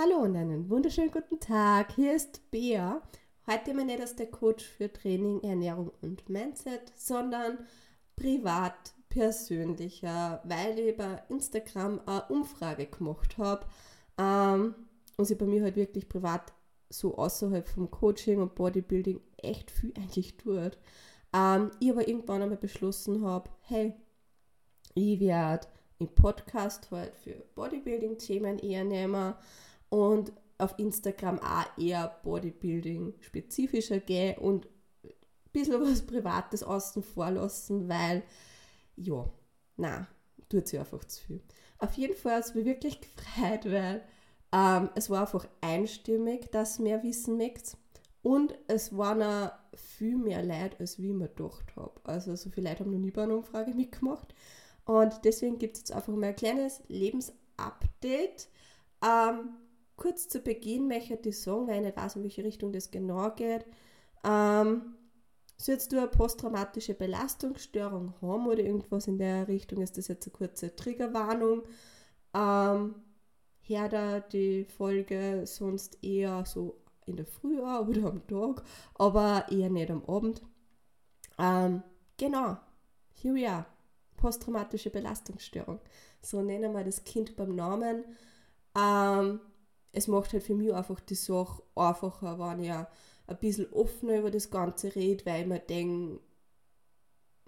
Hallo und einen wunderschönen guten Tag. Hier ist Bea. Heute mal nicht als der Coach für Training, Ernährung und Mindset, sondern privat, persönlicher, weil ich bei Instagram eine Umfrage gemacht habe ähm, und sie bei mir halt wirklich privat so außerhalb vom Coaching und Bodybuilding echt viel eigentlich tut. Ähm, ich aber irgendwann einmal beschlossen habe, hey, ich werde im Podcast halt für Bodybuilding-Themen eher nehmen und auf Instagram auch eher Bodybuilding-spezifischer gehen und ein bisschen was Privates außen vor lassen, weil, ja, na, tut sich einfach zu viel. Auf jeden Fall hat es mich wirklich gefreut, weil ähm, es war einfach einstimmig, dass mehr wissen mögt. Und es waren auch viel mehr Leute, als wie ich mir gedacht habe. Also so viele Leute haben noch nie bei einer Umfrage mitgemacht. Und deswegen gibt es jetzt einfach mal ein kleines Lebensupdate. Ähm, kurz zu Beginn möchte ich sagen, weil ich nicht weiß, in welche Richtung das genau geht. Ähm, sollst du eine posttraumatische Belastungsstörung haben oder irgendwas in der Richtung, ist das jetzt eine kurze Triggerwarnung. Ähm, her da die Folge sonst eher so in der Früh oder am Tag, aber eher nicht am Abend. Ähm, genau, here we are posttraumatische Belastungsstörung. So nennen wir das Kind beim Namen. Ähm, es macht halt für mich einfach die Sache einfacher, wenn ich ein bisschen offener über das Ganze rede, weil ich mir denke,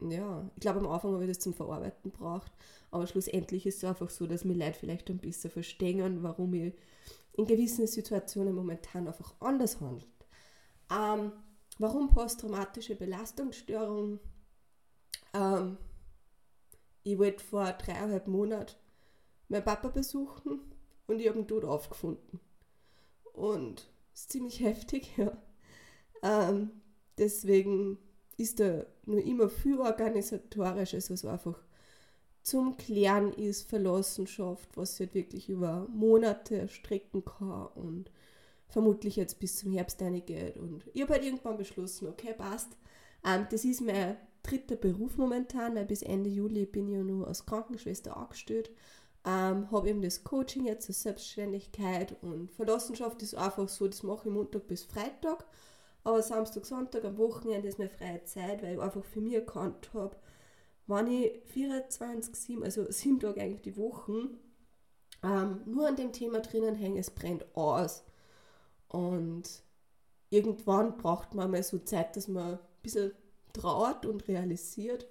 ja, ich glaube am Anfang habe ich das zum Verarbeiten braucht, aber schlussendlich ist es einfach so, dass mir Leute vielleicht ein bisschen verstehen, warum ich in gewissen Situationen momentan einfach anders handelt. Ähm, warum posttraumatische Belastungsstörung? Ähm, ich wollte vor dreieinhalb Monaten meinen Papa besuchen und ich habe ihn dort aufgefunden. Und es ist ziemlich heftig, ja. Ähm, deswegen ist da nur immer viel organisatorisches, was einfach zum Klären ist, Verlassenschaft, was sich halt wirklich über Monate erstrecken kann und vermutlich jetzt bis zum Herbst geht. Und ich habe halt irgendwann beschlossen, okay, passt. Ähm, das ist mein dritter Beruf momentan, weil bis Ende Juli bin ich ja nur als Krankenschwester angestellt. Ähm, habe eben das Coaching jetzt zur Selbstständigkeit und Verlassenschaft ist einfach so, das mache ich Montag bis Freitag. Aber Samstag, Sonntag, am Wochenende ist meine freie Zeit, weil ich einfach für mich erkannt habe, wenn ich 24, 7, also sieben Tage eigentlich die Woche, ähm, nur an dem Thema drinnen hänge, es brennt aus. Und irgendwann braucht man mal so Zeit, dass man ein bisschen trauert und realisiert.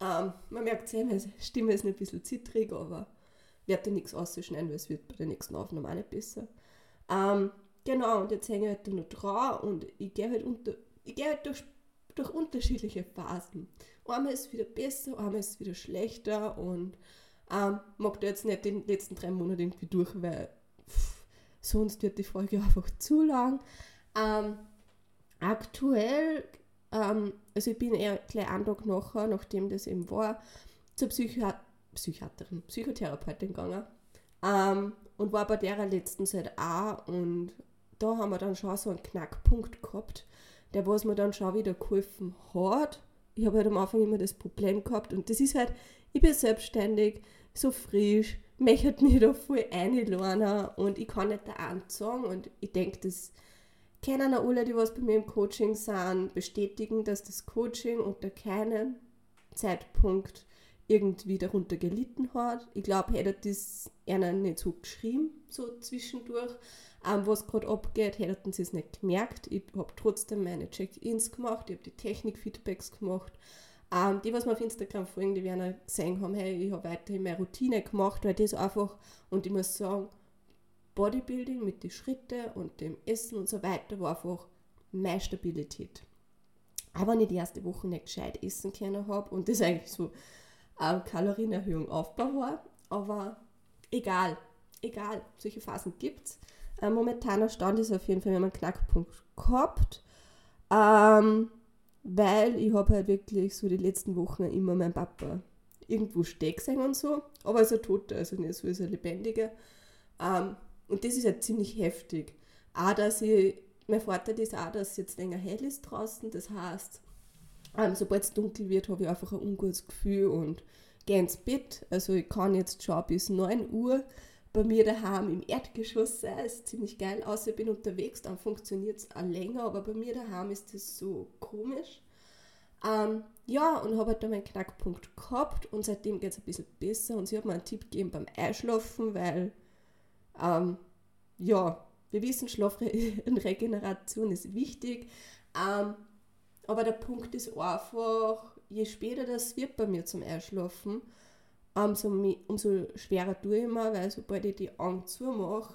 Ähm, man merkt sehr, meine Stimme ist ein bisschen zittrig, aber werde nichts auszuschneiden, weil es wird bei der nächsten Aufnahme auch nicht besser. Ähm, genau, und jetzt hänge ich halt nur dran und ich gehe halt, unter, ich gehe halt durch, durch unterschiedliche Phasen. Einmal ist es wieder besser, einmal ist es wieder schlechter und ähm, mag da jetzt nicht den letzten drei Monate irgendwie durch, weil pff, sonst wird die Folge einfach zu lang. Ähm, aktuell ähm, also ich bin eher gleich einen Tag nachher, nachdem das eben war, zur Psychiat Psychiaterin, Psychotherapeutin gegangen. Ähm, und war bei der letzten Zeit auch. Und da haben wir dann schon so einen Knackpunkt gehabt, der was mir dann schon wieder geholfen hat. Ich habe halt am Anfang immer das Problem gehabt. Und das ist halt, ich bin selbstständig, so frisch, möchte mich da voll einladen. Und ich kann nicht da sagen. Und ich denke, das kennen auch alle, die was bei mir im Coaching sind, bestätigen, dass das Coaching unter keinem Zeitpunkt irgendwie darunter gelitten hat. Ich glaube, hätte das einer nicht so geschrieben, so zwischendurch, ähm, was gerade abgeht, hätten sie es nicht gemerkt. Ich habe trotzdem meine Check-ins gemacht, ich habe die Technik-Feedbacks gemacht. Ähm, die, was mir auf Instagram folgen, die werden auch gesehen haben, hey, ich habe weiterhin meine Routine gemacht, weil das einfach, und ich muss sagen, Bodybuilding mit den Schritten und dem Essen und so weiter war einfach meine Stabilität. Aber wenn ich die erste Woche nicht gescheit essen können habe und das eigentlich so eine Kalorienerhöhung aufbau war, aber egal, egal, solche Phasen gibt es. Äh, momentaner Stand ist auf jeden Fall, wir haben einen Knackpunkt gehabt, ähm, weil ich habe halt wirklich so die letzten Wochen immer meinen Papa irgendwo steck sein und so, aber als ein Toter, also nicht so als ein Lebendiger. Ähm, und das ist ja ziemlich heftig. Auch, dass ich, mein Vorteil ist auch, dass es jetzt länger hell ist draußen. Das heißt, ähm, sobald es dunkel wird, habe ich einfach ein ungutes Gefühl und gehe ins Bett. Also ich kann jetzt schon bis 9 Uhr bei mir daheim im Erdgeschoss sein. Ist ziemlich geil. Außer ich bin unterwegs, dann funktioniert es auch länger, aber bei mir daheim ist das so komisch. Ähm, ja, und habe halt da meinen Knackpunkt gehabt und seitdem geht es ein bisschen besser. Und sie hat mir einen Tipp gegeben beim Einschlafen, weil, ähm, ja, wir wissen, Schlafregeneration ist wichtig. Ähm, aber der Punkt ist einfach, je später das wird bei mir zum Einschlafen, umso, umso schwerer tue ich mir, weil sobald ich die Augen zumache,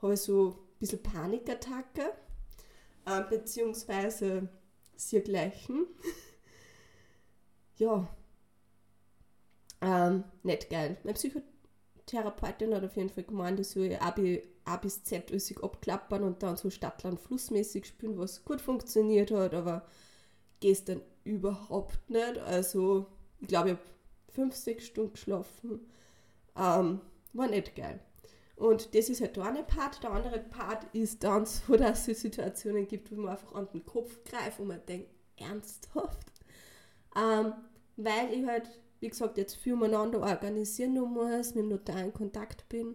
habe ich so ein bisschen Panikattacke, äh, beziehungsweise gleichen. ja, ähm, nicht geil. Meine Psychotherapeutin hat auf jeden Fall gemeint, ich soll A, A bis Z alles abklappern und dann so Stadtland flussmäßig spielen, was gut funktioniert hat, aber gestern überhaupt nicht. Also, ich glaube, ich habe fünf, sechs Stunden geschlafen. Ähm, war nicht geil. Und das ist halt der eine Part. Der andere Part ist dann so, dass es Situationen gibt, wo man einfach an den Kopf greift und man denkt, ernsthaft? Ähm, weil ich halt, wie gesagt, jetzt viel miteinander organisieren muss, mit dem Notar in Kontakt bin.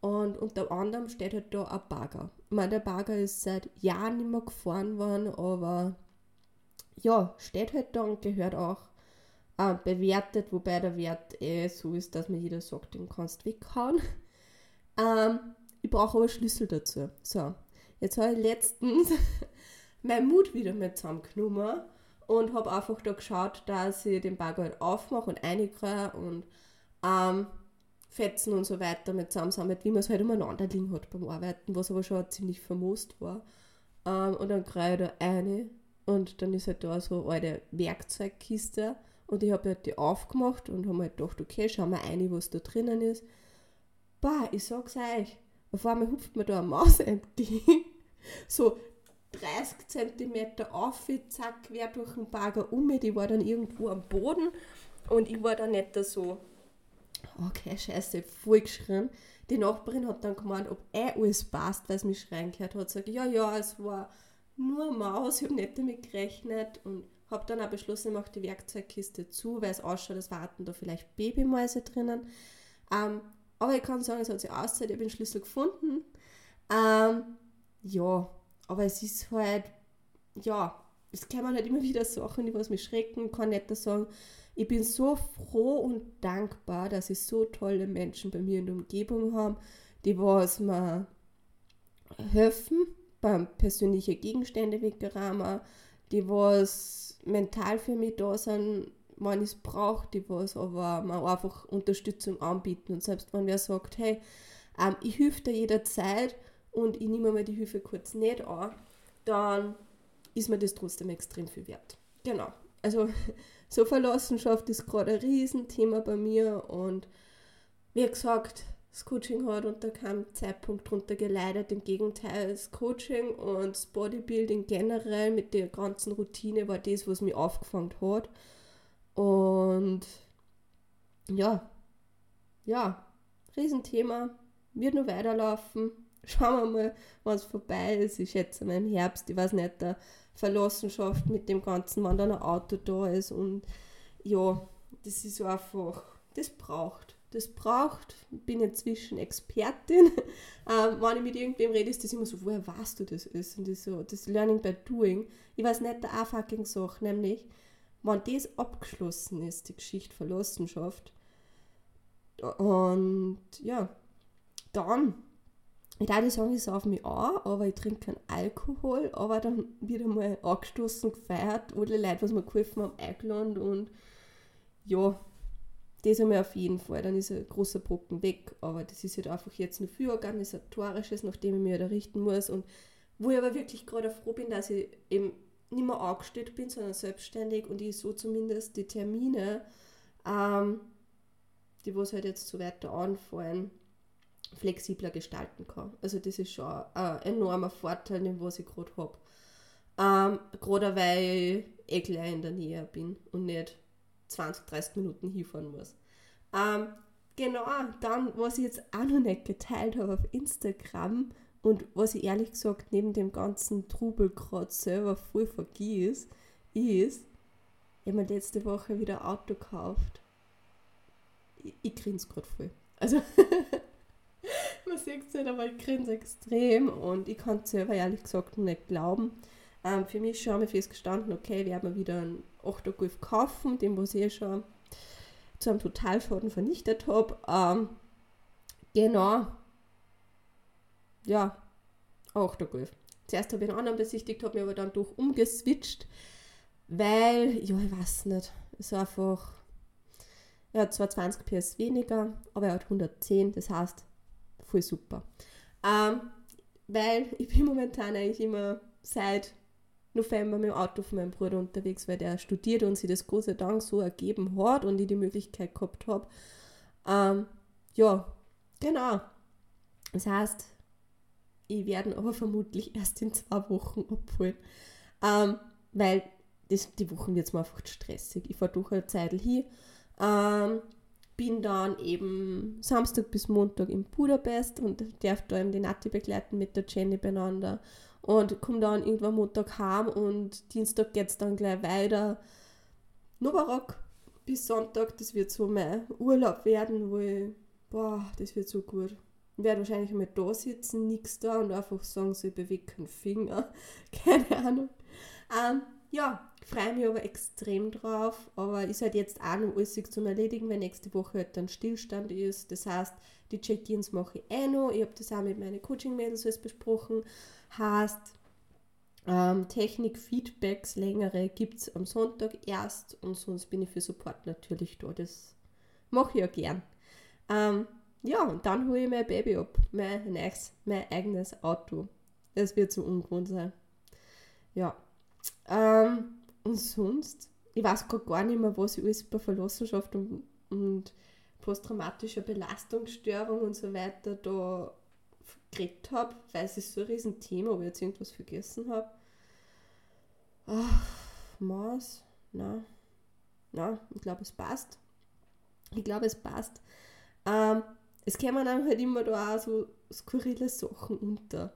Und unter anderem steht halt da ein Bagger. Ich meine, der Bagger ist seit Jahren nicht mehr gefahren worden, aber ja, steht halt da und gehört auch äh, bewertet, wobei der Wert eh so ist, dass mir jeder sagt, den kannst du weghauen. Ähm, ich brauche aber Schlüssel dazu. So, jetzt habe ich letztens meinen Mut wieder mal zusammengenommen und habe einfach da geschaut, dass ich den Bagger halt aufmache und reinkriege und ähm, Fetzen und so weiter mit zusammensammelt, wie man es halt umeinander liegen hat beim Arbeiten, was aber schon ziemlich vermoost war. Ähm, und dann kriege ich da eine und dann ist halt da so eine alte Werkzeugkiste und ich habe halt die aufgemacht und habe halt gedacht, okay, schau mal rein, was da drinnen ist. Bah, ich sag's euch, auf einmal hupft mir da eine Maus entgegen. so 30 cm auf, zack, quer durch den Bagger um. Die war dann irgendwo am Boden und ich war dann nicht so, okay, scheiße, voll geschrien. Die Nachbarin hat dann gemeint, ob eh alles passt, weil sie mich schreien gehört hat. Sag ich, ja, ja, es war nur Maus, ich habe nicht damit gerechnet und habe dann auch beschlossen, ich mache die Werkzeugkiste zu, weil es ausschaut, als warten da vielleicht Babymäuse drinnen. Ähm, aber ich kann sagen, es hat sich ausgezahlt, ich habe den Schlüssel gefunden. Ähm, ja, aber es ist halt, ja, es kommen halt immer wieder Sachen, die was mich schrecken. Kann nicht sagen, ich bin so froh und dankbar, dass ich so tolle Menschen bei mir in der Umgebung habe, die was mir helfen beim persönlichen Gegenstände weggeräumen, die was mental für mich da sind, wenn ich es brauche, die was aber mir einfach Unterstützung anbieten. Und selbst wenn wer sagt, hey, ähm, ich helfe dir jederzeit und ich nehme mir die Hilfe kurz nicht an, dann ist mir das trotzdem extrem viel wert. Genau. Also so Verlassenschaft ist gerade ein Riesenthema bei mir und wie gesagt, das Coaching hat unter keinem Zeitpunkt darunter geleidet. Im Gegenteil, das Coaching und das Bodybuilding generell mit der ganzen Routine war das, was mich aufgefangen hat. Und ja, ja, Riesenthema, wird nur weiterlaufen. Schauen wir mal, was vorbei ist. Ich schätze mal im Herbst, ich weiß nicht, der Verlassenschaft mit dem Ganzen, wann dann ein Auto da ist. Und ja, das ist einfach, das braucht das braucht. Bin inzwischen Expertin. ähm, wenn ich mit irgendwem rede, ist das immer so, woher weißt du das ist? Und das so, das Learning by Doing. Ich weiß nicht der fucking Sache, nämlich, wenn das abgeschlossen ist, die Geschichte Verlassenschaft, und ja, dann, ich nicht sagen, ich sauf mich an, aber ich trinke keinen Alkohol, aber dann wieder mal angestoßen, gefeiert, alle Leute, was mir geholfen haben, eingeladen und ja, das einmal auf jeden Fall, dann ist ein großer Brocken weg. Aber das ist halt einfach jetzt nur viel Organisatorisches, nachdem ich mich halt richten muss. Und wo ich aber wirklich gerade froh bin, dass ich eben nicht mehr angestellt bin, sondern selbstständig und ich so zumindest die Termine, ähm, die was halt jetzt so weiter anfallen, flexibler gestalten kann. Also das ist schon ein enormer Vorteil, den was ich gerade habe. Ähm, gerade weil ich eh gleich in der Nähe bin und nicht 20, 30 Minuten hinfahren muss. Ähm, genau, dann, was ich jetzt auch noch nicht geteilt habe auf Instagram und was ich ehrlich gesagt neben dem ganzen Trubel gerade selber voll vergieß, ist, ich habe mir letzte Woche wieder ein Auto gekauft. Ich, ich grinse gerade voll. Also, man sieht es nicht, aber ich grinse extrem und ich kann es selber ehrlich gesagt nicht glauben. Ähm, für mich schon ich festgestanden, okay, wir werden wieder einen 8er Golf kaufen, den was ich schon zu einem Totalschaden vernichtet habe. Ähm, genau. Ja, 8er Golf. Zuerst habe ich einen anderen besichtigt, habe mich aber dann durch umgeswitcht, weil, ja, ich weiß nicht, es ist einfach, er hat zwar 20 PS weniger, aber er hat 110, das heißt, voll super. Ähm, weil ich bin momentan eigentlich immer seit November mit dem Auto von meinem Bruder unterwegs, weil der studiert und sich das große Dank so ergeben hat und ich die Möglichkeit gehabt habe. Ähm, ja, genau. Das heißt, ich werde aber vermutlich erst in zwei Wochen abholen. Ähm, weil das, die Wochen wird es einfach stressig. Ich fahre durch eine Zeit hin. Ähm, bin dann eben Samstag bis Montag in Budapest und darf da eben die Nati begleiten mit der Jenny beieinander und komme dann irgendwann Montag heim und Dienstag geht es dann gleich weiter. Novarock bis Sonntag, das wird so mein Urlaub werden, wo ich, boah, das wird so gut. Ich werde wahrscheinlich einmal da sitzen, nichts da und einfach sagen, so ich bewege keinen Finger. Keine Ahnung. Ähm, ja, freue mich aber extrem drauf, aber ist halt jetzt auch noch alles zum Erledigen, weil nächste Woche halt dann Stillstand ist. Das heißt, die Check-ins mache ich eh noch. Ich habe das auch mit meinen Coaching-Mädels besprochen heißt, ähm, Technik-Feedbacks längere gibt es am Sonntag erst und sonst bin ich für Support natürlich da. Das mache ich ja gern. Ähm, ja, und dann hole ich mein Baby ab, mein, neues, mein eigenes Auto. Das wird so ungewohnt sein. Ja. Ähm, und sonst, ich weiß gerade gar nicht mehr, was ich alles bei Verlassenschaft und, und posttraumatischer Belastungsstörung und so weiter da geredet habe, weil es ist so ein Riesenthema, ob ich jetzt irgendwas vergessen habe. Ach, Maß, na, na, ich glaube, es passt. Ich glaube, es passt. Ähm, es kämen dann halt immer da auch so skurrile Sachen unter.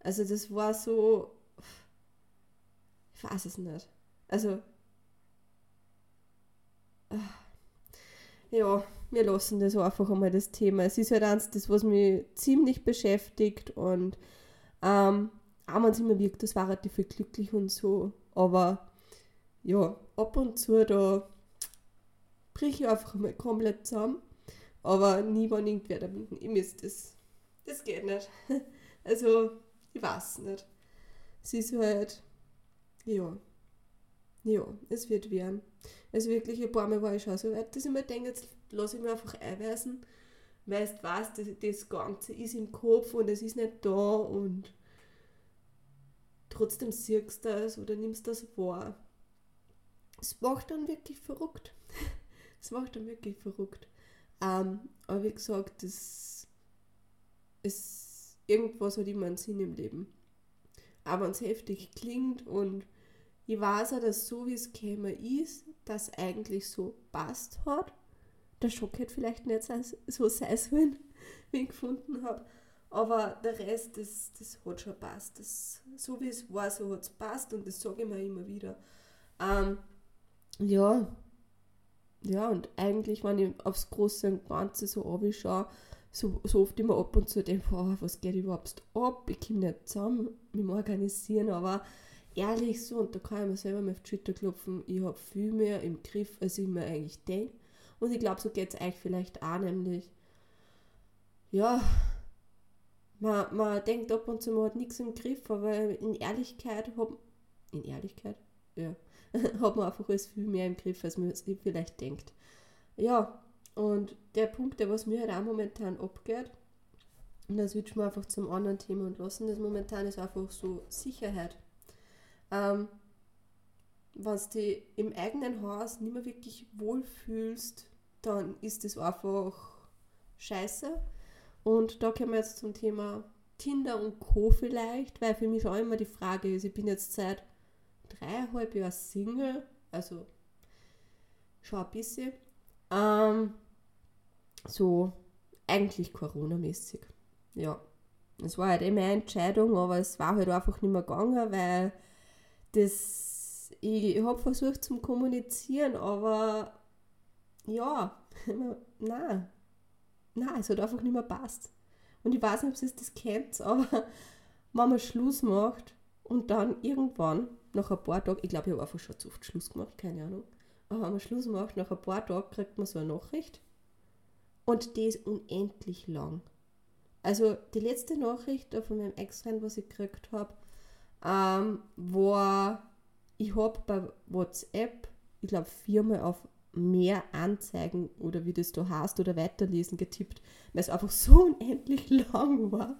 Also das war so, ich weiß es nicht. Also, ja, wir lassen das einfach einmal das Thema. Es ist halt eins, das, was mich ziemlich beschäftigt und ähm, auch wenn es immer wirkt, das war relativ viel glücklich und so, aber ja, ab und zu da brich ich einfach mal komplett zusammen, aber nie, wenn irgendwer da winken, ich müsste das, das geht nicht. Also, ich weiß nicht. Es ist halt, ja, ja, es wird werden. Also wirklich, ein paar Mal war ich schon so weit, dass ich mir denke, jetzt lasse ich mich einfach einweisen, weil du weißt, das, das Ganze ist im Kopf und es ist nicht da und trotzdem siehst du das oder nimmst das wahr. Es macht dann wirklich verrückt. Es macht dann wirklich verrückt. Ähm, aber wie gesagt, das ist irgendwas hat immer einen Sinn im Leben. Aber wenn es heftig klingt und ich weiß auch, dass so wie es käme ist, das eigentlich so passt hat. Der Schock hätte vielleicht nicht so sein sollen, wie ich gefunden habe. Aber der Rest, das, das hat schon passt. Das, so wie es war, so hat es passt und das sage ich mir immer wieder. Ähm, ja, ja, und eigentlich, wenn ich aufs Große und Ganze so anschaue, so, so oft immer ab und zu denke, oh, was geht überhaupt ab? Ich komme nicht zusammen mit dem Organisieren, aber ehrlich so, und da kann ich mir selber mal auf die Schulter klopfen, ich habe viel mehr im Griff, als ich mir eigentlich denke. Und ich glaube, so geht es euch vielleicht auch, nämlich, ja, man, man denkt ab und zu, man hat nichts im Griff, aber in Ehrlichkeit hat in Ehrlichkeit, ja, hat man einfach alles viel mehr im Griff, als man sich vielleicht denkt. Ja, und der Punkt, der was mir halt auch momentan abgeht, und das switchen wir einfach zum anderen Thema und lassen das momentan ist einfach so Sicherheit. Ähm, wenn du dich im eigenen Haus nicht mehr wirklich wohlfühlst, dann ist das einfach scheiße. Und da kommen wir jetzt zum Thema Tinder und Co. vielleicht, weil für mich auch immer die Frage ist, ich bin jetzt seit dreieinhalb Jahren Single, also schon ein bisschen. Ähm, so eigentlich Corona-mäßig. Ja. Es war halt immer eine Entscheidung, aber es war halt einfach nicht mehr gegangen, weil das, ich habe versucht zu kommunizieren, aber ja, nein, nein, es hat einfach nicht mehr passt. Und ich weiß nicht, ob ihr das kennt, aber wenn man Schluss macht und dann irgendwann, nach ein paar Tagen, ich glaube, ich habe einfach schon zu oft Schluss gemacht, keine Ahnung, aber wenn man Schluss macht, nach ein paar Tagen kriegt man so eine Nachricht und die ist unendlich lang. Also die letzte Nachricht von meinem Ex-Freund, was ich gekriegt habe, ähm, war, ich habe bei WhatsApp, ich glaube, viermal auf mehr Anzeigen oder wie das da heißt oder weiterlesen getippt, weil es einfach so unendlich lang war.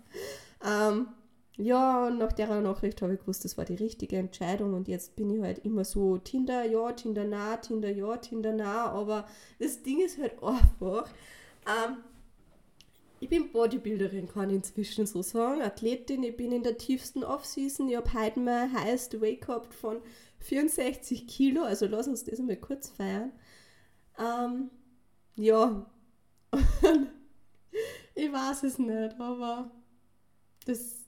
Ähm, ja, nach der Nachricht habe ich gewusst, das war die richtige Entscheidung und jetzt bin ich halt immer so Tinder ja, Tinder na, Tinder ja, Tinder na, aber das Ding ist halt einfach, ähm, ich bin Bodybuilderin, kann ich inzwischen so sagen, Athletin, ich bin in der tiefsten Off-Season, ich habe heute mein highest weight gehabt von 64 Kilo, also lass uns das mal kurz feiern. Ähm, ja, ich weiß es nicht, aber das,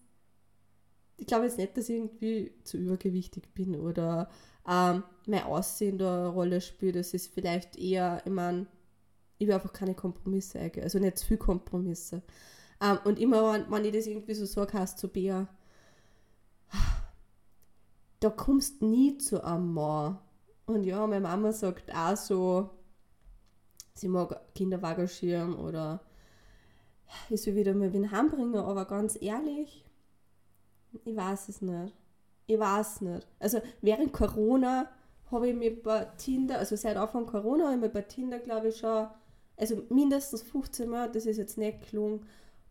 ich glaube jetzt nicht, dass ich irgendwie zu übergewichtig bin oder ähm, mein Aussehen da eine Rolle spielt. Das ist vielleicht eher, ich meine, ich will einfach keine Kompromisse eingehen, also nicht zu viel Kompromisse. Ähm, und immer, wenn, wenn ich das irgendwie so sage, heißt zu Bea, da kommst nie zu einem Mann. Und ja, meine Mama sagt auch so, sie mag Kinderwagen schirmen oder ich will wieder mal wen heimbringen, aber ganz ehrlich, ich weiß es nicht. Ich weiß nicht. Also während Corona habe ich mich bei Tinder, also seit Anfang Corona habe ich mich bei Tinder, glaube ich, schon, also mindestens 15 Mal, das ist jetzt nicht gelungen,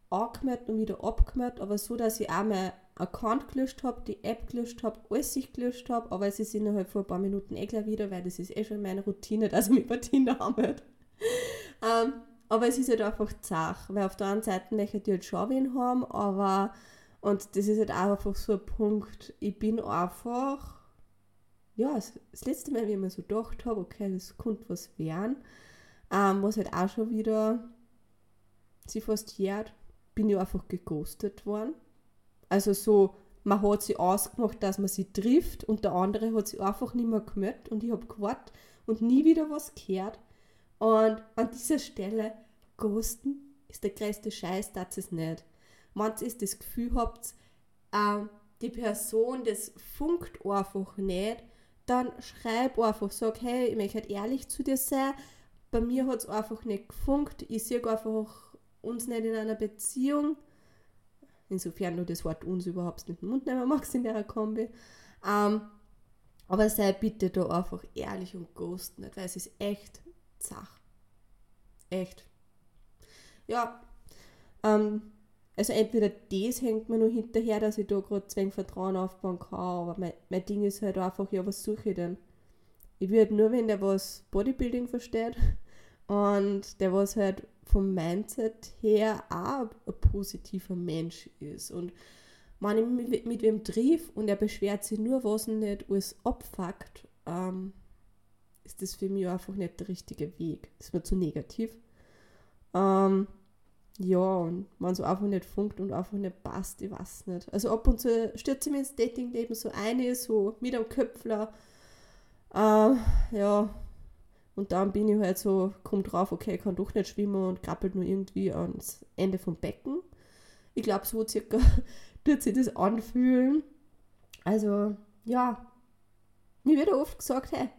angemeldet und wieder abgemeldet, aber so, dass ich auch mein Account gelöscht habe, die App gelöscht habe, alles ich gelöscht habe, aber es ist innerhalb von ein paar Minuten eh gleich wieder, weil das ist eh schon meine Routine, dass ich mich bei Tinder anmelde. ähm, aber es ist halt einfach zach, weil auf der einen Seite möchte ich halt schon wen haben, aber und das ist halt auch einfach so ein Punkt, ich bin einfach, ja, das, letzte Mal, wie ich mir so gedacht habe, okay, das könnte was werden, ähm, was halt auch schon wieder sie fast jährt, bin ich einfach geghostet worden. Also so, man hat sie ausgemacht, dass man sie trifft und der andere hat sie einfach nicht mehr gemeldet und ich habe gewartet und nie wieder was gehört. Und an dieser Stelle, ghosten ist der größte Scheiß, das ist nicht. Wenn ihr das Gefühl habt, ähm, die Person, das funkt einfach nicht, dann schreib einfach, sag, hey, ich möchte ehrlich zu dir sein, bei mir hat es einfach nicht gefunkt, ich sehe einfach uns nicht in einer Beziehung, insofern du das Wort uns überhaupt nicht in den Mund nehmen magst in der Kombi, ähm, aber sei bitte da einfach ehrlich und ghost nicht, weil es ist echt Zach. Echt. Ja, ähm, also entweder das hängt mir nur hinterher, dass ich da gerade zwingend Vertrauen aufbauen kann, aber mein, mein Ding ist halt einfach, ja, was suche ich denn? Ich würde nur, wenn der was Bodybuilding versteht und der was halt vom Mindset her auch ein positiver Mensch ist. Und wenn ich mit, wem triff und er beschwert sich nur, was ihn nicht alles abfuckt, ähm, ist das für mich einfach nicht der richtige Weg. Das ist mir zu negativ. Ähm, ja, und wenn so einfach nicht funkt und einfach nicht passt, ich weiß nicht. Also ab und zu stürzt sie mir ins Datingleben so eine, so mit einem Köpfler. Äh, ja, und dann bin ich halt so, komm drauf, okay, ich kann doch nicht schwimmen und krabbelt nur irgendwie ans Ende vom Becken. Ich glaube, so circa tut sich das anfühlen. Also, ja, mir wird oft gesagt, hey,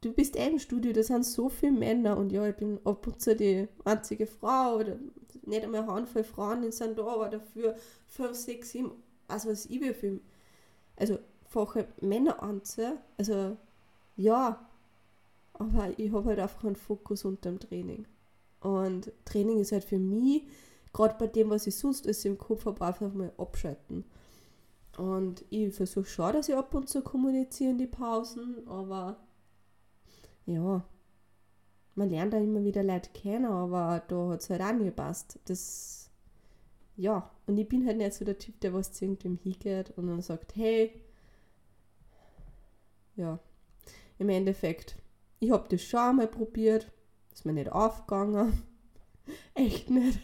du bist eh im Studio, da sind so viele Männer und ja, ich bin ab und zu die einzige Frau oder nicht einmal eine Handvoll Frauen sind da, aber dafür fünf, sechs, sieben, also was ich wie viel, also fache Männer anziehen, also ja, aber ich habe halt einfach einen Fokus unter dem Training. Und Training ist halt für mich, gerade bei dem, was ich sonst alles im Kopf habe, einfach mal abschalten. Und ich versuche schon, dass ich ab und zu kommuniziere in die Pausen, aber ja, man lernt da immer wieder Leute kennen, aber da hat es halt auch nie gepasst. Das, ja, und ich bin halt nicht so der Typ, der was zu irgendwem hingeht und dann sagt, hey, ja, im Endeffekt, ich habe das schon einmal probiert, ist mir nicht aufgegangen, echt nicht.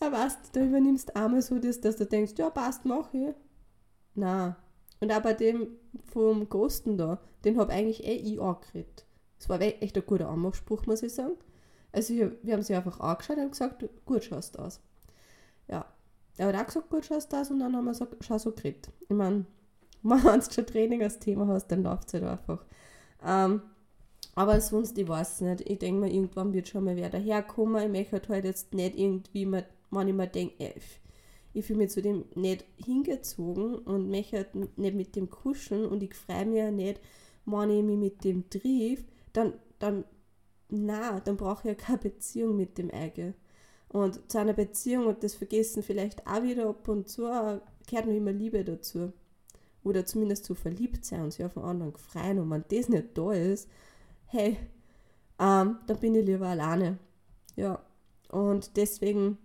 Aber weißt du, da übernimmst du einmal so das, dass du denkst, ja, passt, mach ich. Nein. Und auch bei dem vom Ghosten da, den habe eigentlich eh ich angeredet. Es war echt ein guter Anmachspruch, muss ich sagen. Also wir, wir haben sie einfach angeschaut und gesagt, gut schaust du aus. Ja, er hat auch gesagt, gut schaust das und dann haben wir so, schon so geredet. Ich meine, wenn du schon Training als Thema hast, dann läuft es halt einfach. Ähm, aber sonst, ich weiß nicht. Ich denke mal, irgendwann wird schon mal wer daherkommen. Ich möchte halt jetzt nicht irgendwie, wenn ich mir denke, äh, ich fühle mich zu dem nicht hingezogen und möchte halt nicht mit dem kuscheln und ich freue mich ja nicht, wenn ich mich mit dem triff, dann, dann, na, dann brauche ich ja keine Beziehung mit dem Eigen. Und zu einer Beziehung, und das vergessen vielleicht auch wieder ab und zu, gehört noch immer Liebe dazu. Oder zumindest zu verliebt sein und sich auf einen anderen freuen. Und wenn das nicht da ist, hey, ähm, dann bin ich lieber alleine. Ja. Und deswegen,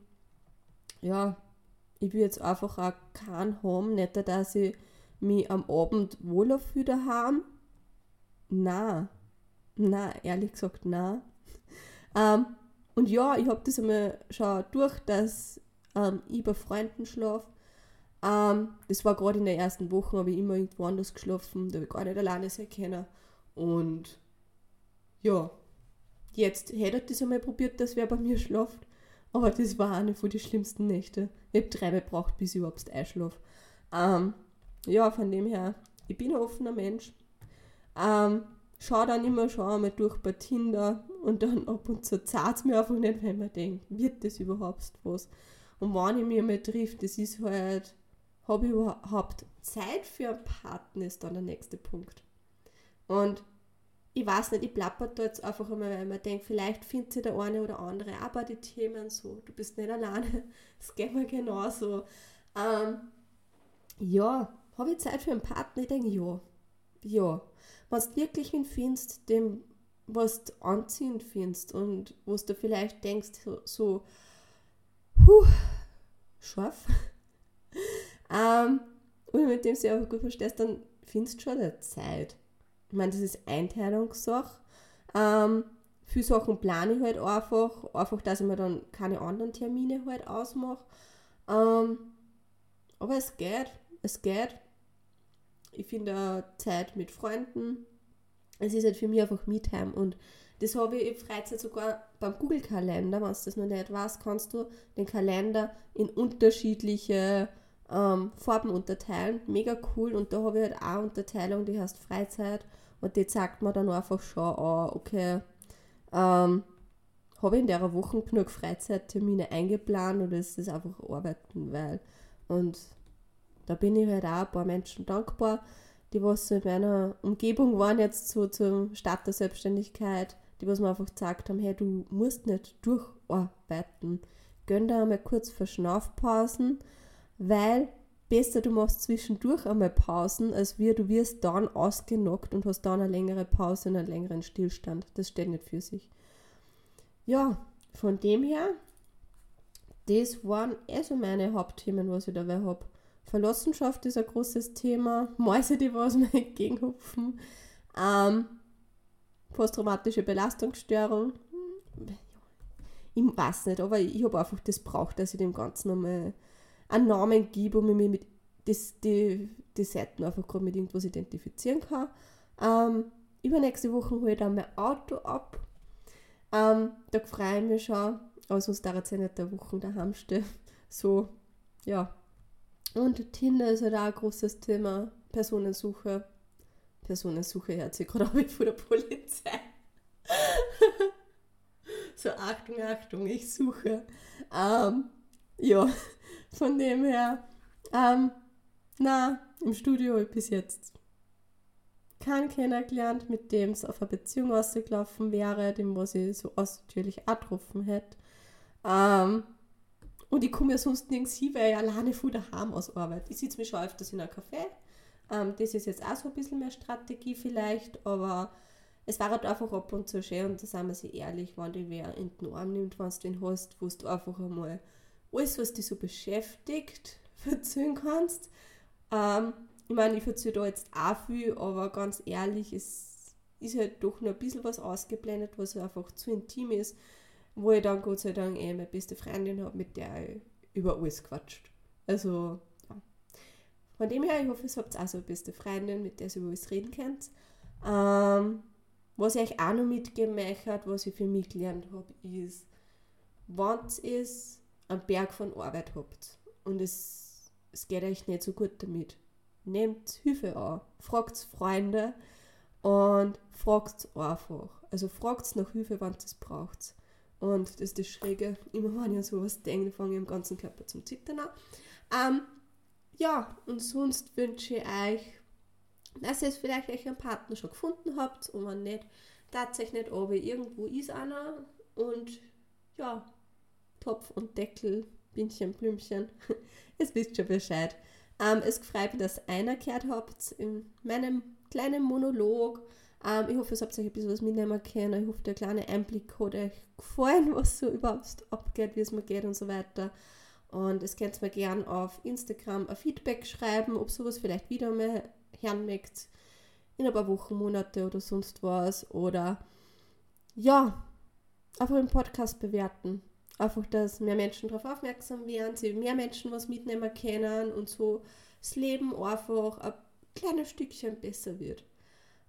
ja, ich will jetzt einfach auch keinen haben, nicht, dass ich mich am Abend wohler fühle daheim. Na, na, ehrlich gesagt, na. Ähm, und ja, ich habe das einmal schon durch, dass ähm, ich bei Freunden schlafe. Ähm, das war gerade in der ersten Woche, habe ich immer irgendwo anders geschlafen, da habe ich gar nicht alleine sein können. Und ja, jetzt hätte ich das einmal probiert, dass wer bei mir schlaft. Aber das war eine von den schlimmsten Nächte. Ich habe drei gebraucht, bis ich überhaupt einschlafe. Ähm, ja, von dem her, ich bin ein offener Mensch. Ähm, schau dann immer schon einmal durch bei Tinder und dann ab und zu zahlt es mir einfach nicht, weil man denkt, wird das überhaupt was? Und wenn ich mich einmal trifft, das ist halt, habe ich überhaupt Zeit für einen Partner, ist dann der nächste Punkt. Und ich weiß nicht, ich plappert da jetzt einfach einmal, weil man denkt, vielleicht findet sich der eine oder andere bei den Themen so, du bist nicht alleine, das geht mir genauso. Ähm, ja, habe ich Zeit für einen Partner? Ich denke, ja. Ja. Wenn du wirklich wen findest, dem was du anziehend findest und was du vielleicht denkst, so, so huh, scharf, ähm, und mit dem du auch gut verstehst, dann findest du schon eine Zeit. Ich meine, das ist Einteilungssache. Ähm, viele Sachen plane ich halt einfach, einfach, dass ich mir dann keine anderen Termine halt ausmache. Ähm, aber es geht, es geht. Ich finde Zeit mit Freunden. Es ist halt für mich einfach Me-Time und das habe ich in Freizeit sogar beim Google-Kalender, wenn du das noch nicht weißt, kannst du den Kalender in unterschiedliche ähm, Farben unterteilen. Mega cool. Und da habe ich halt auch Unterteilung, die heißt Freizeit. Und die zeigt mir dann einfach schon an, okay, ähm, habe ich in der Woche genug Freizeittermine eingeplant oder ist das einfach Arbeiten, weil und da bin ich halt auch ein paar Menschen dankbar, die was so in meiner Umgebung waren jetzt so zum Start der Selbstständigkeit, die was mir einfach gesagt haben, hey, du musst nicht durcharbeiten. Gönn dir einmal kurz Verschnaufpausen, weil besser du machst zwischendurch einmal Pausen, als wir du wirst dann ausgenockt und hast dann eine längere Pause und einen längeren Stillstand. Das steht nicht für sich. Ja, von dem her, das waren also meine Hauptthemen, was ich dabei habe. Verlassenschaft ist ein großes Thema. Mäuse, die was mir entgegenhupfen. Ähm, posttraumatische Belastungsstörung. Ich weiß nicht, aber ich habe einfach das braucht, dass ich dem Ganzen nochmal einen Namen gebe und mich mit das, die, die Seiten einfach gerade mit irgendwas identifizieren kann. Ähm, übernächste Woche hole ich dann mein Auto ab. Ähm, da freue ich mich schon, aber sonst dauert es ja nicht der Woche daheim stehen. So, ja. Und Tinder ist halt auch ein großes Thema. Personensuche. Personensuche hört sich gerade auch von der Polizei. so, Achtung, Achtung, ich suche. Ähm, ja, von dem her, ähm, na, im Studio bis jetzt keinen kennengelernt, mit dem es auf eine Beziehung ausgelaufen wäre, dem was ich so ausführlich auch getroffen hätte. Ähm, und ich komme ja sonst nirgends hin, weil ich alleine von daheim aus arbeite. Ich sitze mich schon öfters in einem Café. Ähm, das ist jetzt auch so ein bisschen mehr Strategie vielleicht, aber es war halt einfach ab und zu schön und da sind wir sich ehrlich, wenn die wer in den Arm nimmt, wenn du den hast, wo du einfach einmal alles, was dich so beschäftigt, erzählen kannst. Ähm, ich meine, ich erzähle da jetzt auch viel, aber ganz ehrlich, es ist halt doch noch ein bisschen was ausgeblendet, was einfach zu intim ist, wo ich dann Gott sei Dank eh meine beste Freundin habe, mit der ich über alles quatscht. Also, ja. Von dem her, ich hoffe, ihr habt auch so eine beste Freundin, mit der ihr über alles reden könnt. Ähm, was ich euch auch noch mitgemacht habe, was ich für mich gelernt habe, ist, wenn ihr einen Berg von Arbeit habt und es, es geht euch nicht so gut damit. Nehmt Hilfe an, fragt Freunde und fragt einfach. Also fragt nach Hilfe, wann es braucht. Und das ist das Schräge, immer wenn ich an sowas denke, fange ich im ganzen Körper zum Zittern an. Ähm, ja, und sonst wünsche ich euch, dass ihr vielleicht euch einen Partner schon gefunden habt und wenn nicht, tatsächlich nicht, aber irgendwo ist einer und ja, Topf und Deckel, Bindchen, Blümchen, es wisst schon Bescheid. Ähm, es freut mich, dass einer gehört habt in meinem kleinen Monolog. Ähm, ich hoffe, es habt euch ein bisschen was mitnehmen können. Ich hoffe, der kleine Einblick hat euch gefallen, was so überhaupt abgeht, wie es mir geht und so weiter. Und es könnt mir gerne auf Instagram ein Feedback schreiben, ob sowas vielleicht wieder mal mögt. In ein paar Wochen, Monate oder sonst was. Oder ja, einfach den Podcast bewerten. Einfach, dass mehr Menschen darauf aufmerksam werden, sie mehr Menschen was mitnehmen können und so das Leben einfach ein kleines Stückchen besser wird.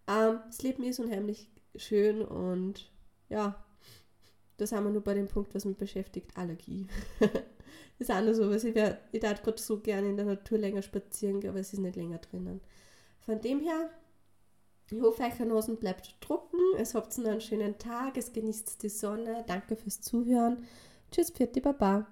Ähm, das Leben ist unheimlich schön und ja, da sind wir nur bei dem Punkt, was mich beschäftigt, Allergie. das ist auch nur so, was ich, wär, ich gerade so gerne in der Natur länger spazieren gehen, aber es ist nicht länger drinnen. Von dem her, ich hoffe, euer Nosen bleibt trocken, es habt einen schönen Tag, es genießt die Sonne. Danke fürs Zuhören. Tschüss, Pfiat, Baba.